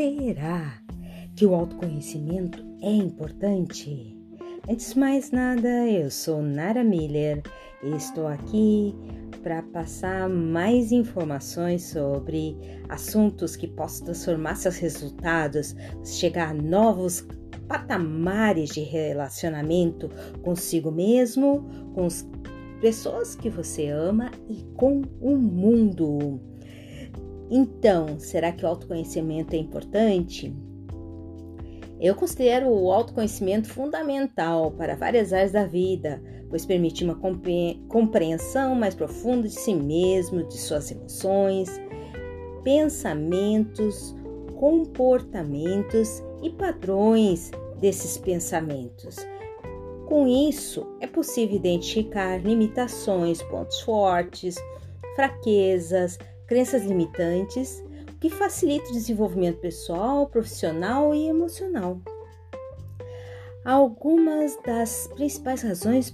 Será que o autoconhecimento é importante? Antes de mais nada, eu sou Nara Miller e estou aqui para passar mais informações sobre assuntos que possam transformar seus resultados, chegar a novos patamares de relacionamento consigo mesmo, com as pessoas que você ama e com o mundo. Então, será que o autoconhecimento é importante? Eu considero o autoconhecimento fundamental para várias áreas da vida, pois permite uma compreensão mais profunda de si mesmo, de suas emoções, pensamentos, comportamentos e padrões desses pensamentos. Com isso, é possível identificar limitações, pontos fortes, fraquezas, crenças limitantes, o que facilita o desenvolvimento pessoal, profissional e emocional. Algumas das principais razões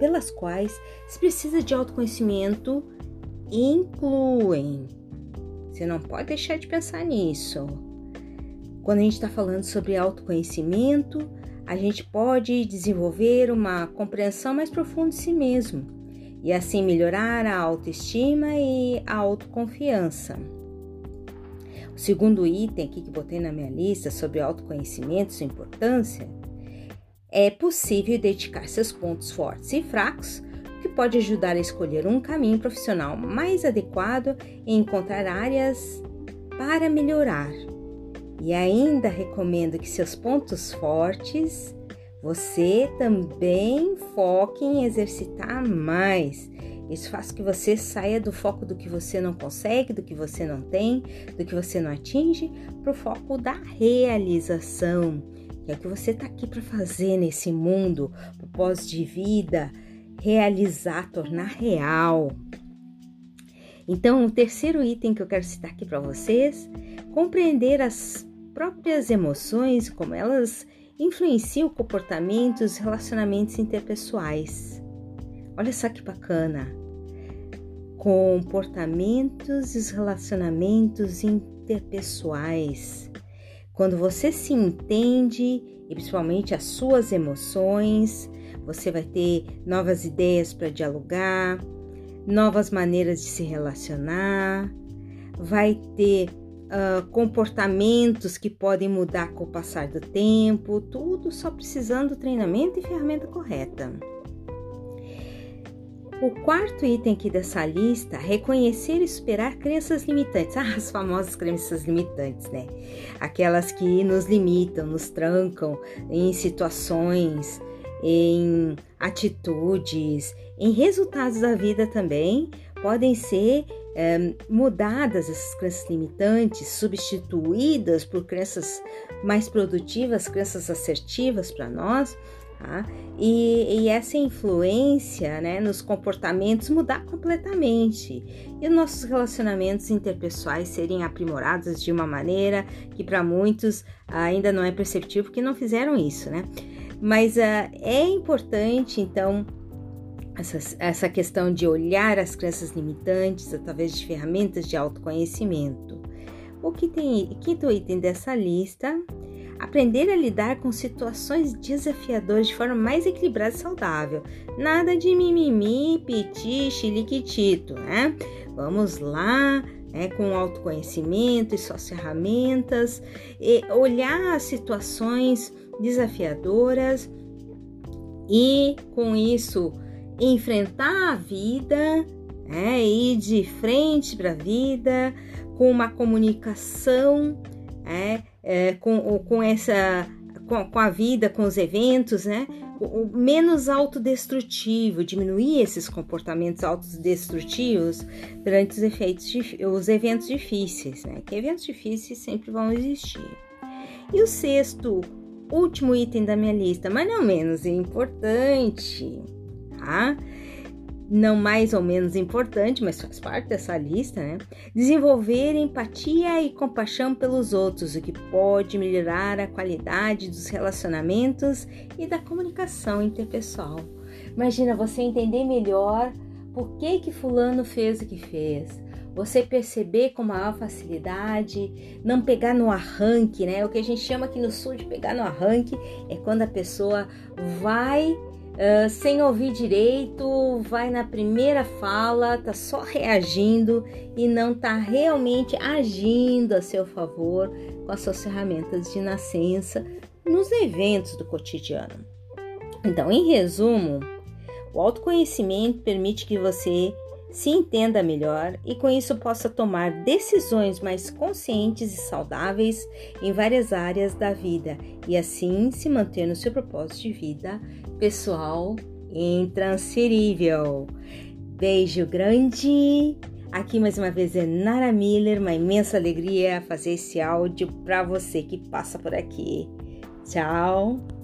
pelas quais se precisa de autoconhecimento incluem. Você não pode deixar de pensar nisso. Quando a gente está falando sobre autoconhecimento, a gente pode desenvolver uma compreensão mais profunda de si mesmo e assim melhorar a autoestima e a autoconfiança. O segundo item aqui que botei na minha lista sobre autoconhecimento e sua importância é possível identificar seus pontos fortes e fracos, que pode ajudar a escolher um caminho profissional mais adequado e encontrar áreas para melhorar. E ainda recomendo que seus pontos fortes você também foque em exercitar mais. Isso faz que você saia do foco do que você não consegue, do que você não tem, do que você não atinge, para o foco da realização, que é o que você está aqui para fazer nesse mundo, propósito de vida, realizar, tornar real. Então, o terceiro item que eu quero citar aqui para vocês, compreender as próprias emoções, como elas influencia o comportamento e os relacionamentos interpessoais. Olha só que bacana! Comportamentos e os relacionamentos interpessoais. Quando você se entende e principalmente as suas emoções, você vai ter novas ideias para dialogar, novas maneiras de se relacionar, vai ter uh, comportamentos que podem mudar com o passar do tempo, tudo só precisando do treinamento e ferramenta correta. O quarto item aqui dessa lista, reconhecer e superar crenças limitantes. Ah, as famosas crenças limitantes, né? Aquelas que nos limitam, nos trancam em situações, em atitudes, em resultados da vida também, podem ser é, mudadas essas crenças limitantes, substituídas por crenças mais produtivas, crenças assertivas para nós, tá? e, e, essa influência né, nos comportamentos mudar completamente e os nossos relacionamentos interpessoais serem aprimorados de uma maneira que para muitos ainda não é perceptível porque não fizeram isso, né? Mas uh, é importante então essa, essa questão de olhar as crenças limitantes através de ferramentas de autoconhecimento. O que tem quinto item dessa lista? Aprender a lidar com situações desafiadoras de forma mais equilibrada e saudável. Nada de mimimi, piti, chiliquitito, né? Vamos lá, né, com autoconhecimento e suas ferramentas, e olhar as situações desafiadoras e com isso enfrentar a vida, é, ir de frente para a vida, com uma comunicação, é, é, com, com essa com, com, a vida, com os eventos, né? O, menos autodestrutivo, diminuir esses comportamentos autodestrutivos perante os efeitos, os eventos difíceis, né? Que eventos difíceis sempre vão existir. E o sexto, último item da minha lista, mas não menos importante, tá? Não mais ou menos importante, mas faz parte dessa lista, né? Desenvolver empatia e compaixão pelos outros, o que pode melhorar a qualidade dos relacionamentos e da comunicação interpessoal. Imagina você entender melhor por que que fulano fez o que fez. Você perceber com maior facilidade, não pegar no arranque, né? O que a gente chama aqui no sul de pegar no arranque é quando a pessoa vai uh, sem ouvir direito, vai na primeira fala, tá só reagindo e não tá realmente agindo a seu favor com as suas ferramentas de nascença nos eventos do cotidiano. Então, em resumo, o autoconhecimento permite que você se entenda melhor e com isso possa tomar decisões mais conscientes e saudáveis em várias áreas da vida e assim se manter no seu propósito de vida pessoal intransferível. Beijo grande! Aqui mais uma vez é Nara Miller, uma imensa alegria fazer esse áudio para você que passa por aqui. Tchau!